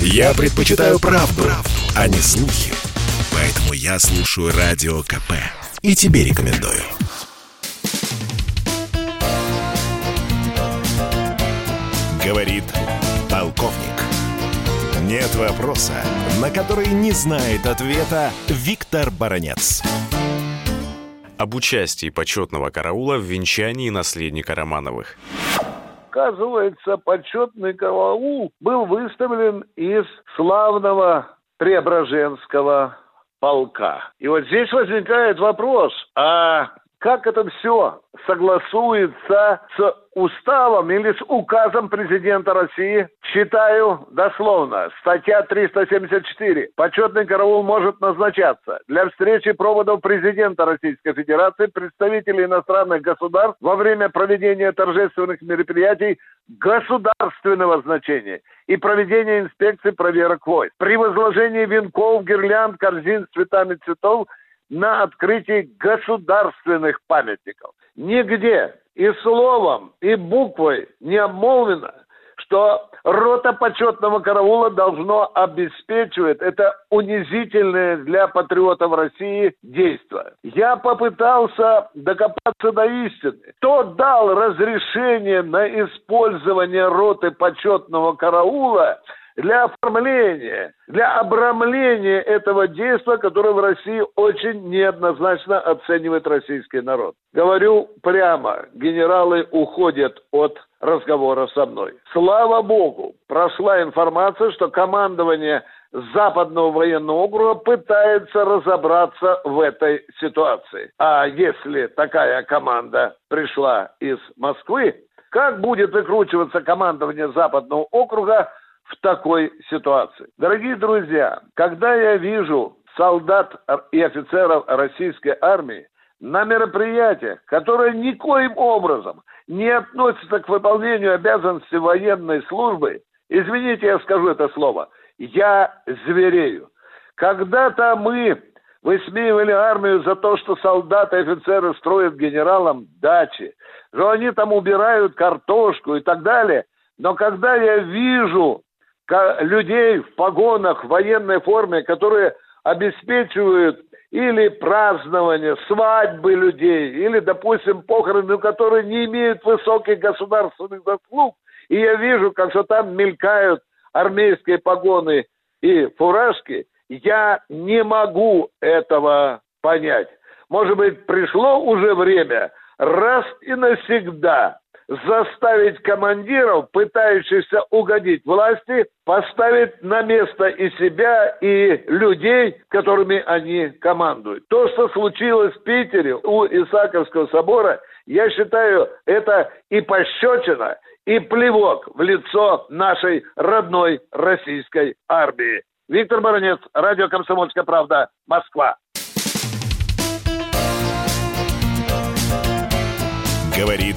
Я предпочитаю правду, правду, а не слухи. Поэтому я слушаю Радио КП. И тебе рекомендую. Говорит полковник. Нет вопроса, на который не знает ответа Виктор Баранец. Об участии почетного караула в венчании наследника Романовых. Оказывается, почетный караул был выставлен из славного Преображенского полка. И вот здесь возникает вопрос, а как это все согласуется с уставом или с указом президента России? Читаю дословно. Статья 374. Почетный караул может назначаться для встречи проводов президента Российской Федерации, представителей иностранных государств во время проведения торжественных мероприятий государственного значения и проведения инспекций проверок войск. При возложении венков, гирлянд, корзин с цветами цветов – на открытии государственных памятников. Нигде и словом, и буквой не обмолвено, что рота почетного караула должно обеспечивать это унизительное для патриотов России действие. Я попытался докопаться до истины. Кто дал разрешение на использование роты почетного караула для оформления, для обрамления этого действия, которое в России очень неоднозначно оценивает российский народ. Говорю прямо, генералы уходят от разговора со мной. Слава богу, прошла информация, что командование Западного военного округа пытается разобраться в этой ситуации. А если такая команда пришла из Москвы, как будет выкручиваться командование Западного округа в такой ситуации. Дорогие друзья, когда я вижу солдат и офицеров российской армии на мероприятиях, которые никоим образом не относятся к выполнению обязанностей военной службы, извините, я скажу это слово, я зверею. Когда-то мы высмеивали армию за то, что солдаты и офицеры строят генералам дачи, что они там убирают картошку и так далее. Но когда я вижу людей в погонах, в военной форме, которые обеспечивают или празднование, свадьбы людей, или, допустим, похороны, которые не имеют высоких государственных заслуг. И я вижу, как что там мелькают армейские погоны и фуражки. Я не могу этого понять. Может быть, пришло уже время раз и навсегда заставить командиров, пытающихся угодить власти, поставить на место и себя, и людей, которыми они командуют. То, что случилось в Питере у Исаковского собора, я считаю, это и пощечина, и плевок в лицо нашей родной российской армии. Виктор Баранец, радио «Комсомольская правда», Москва. Говорит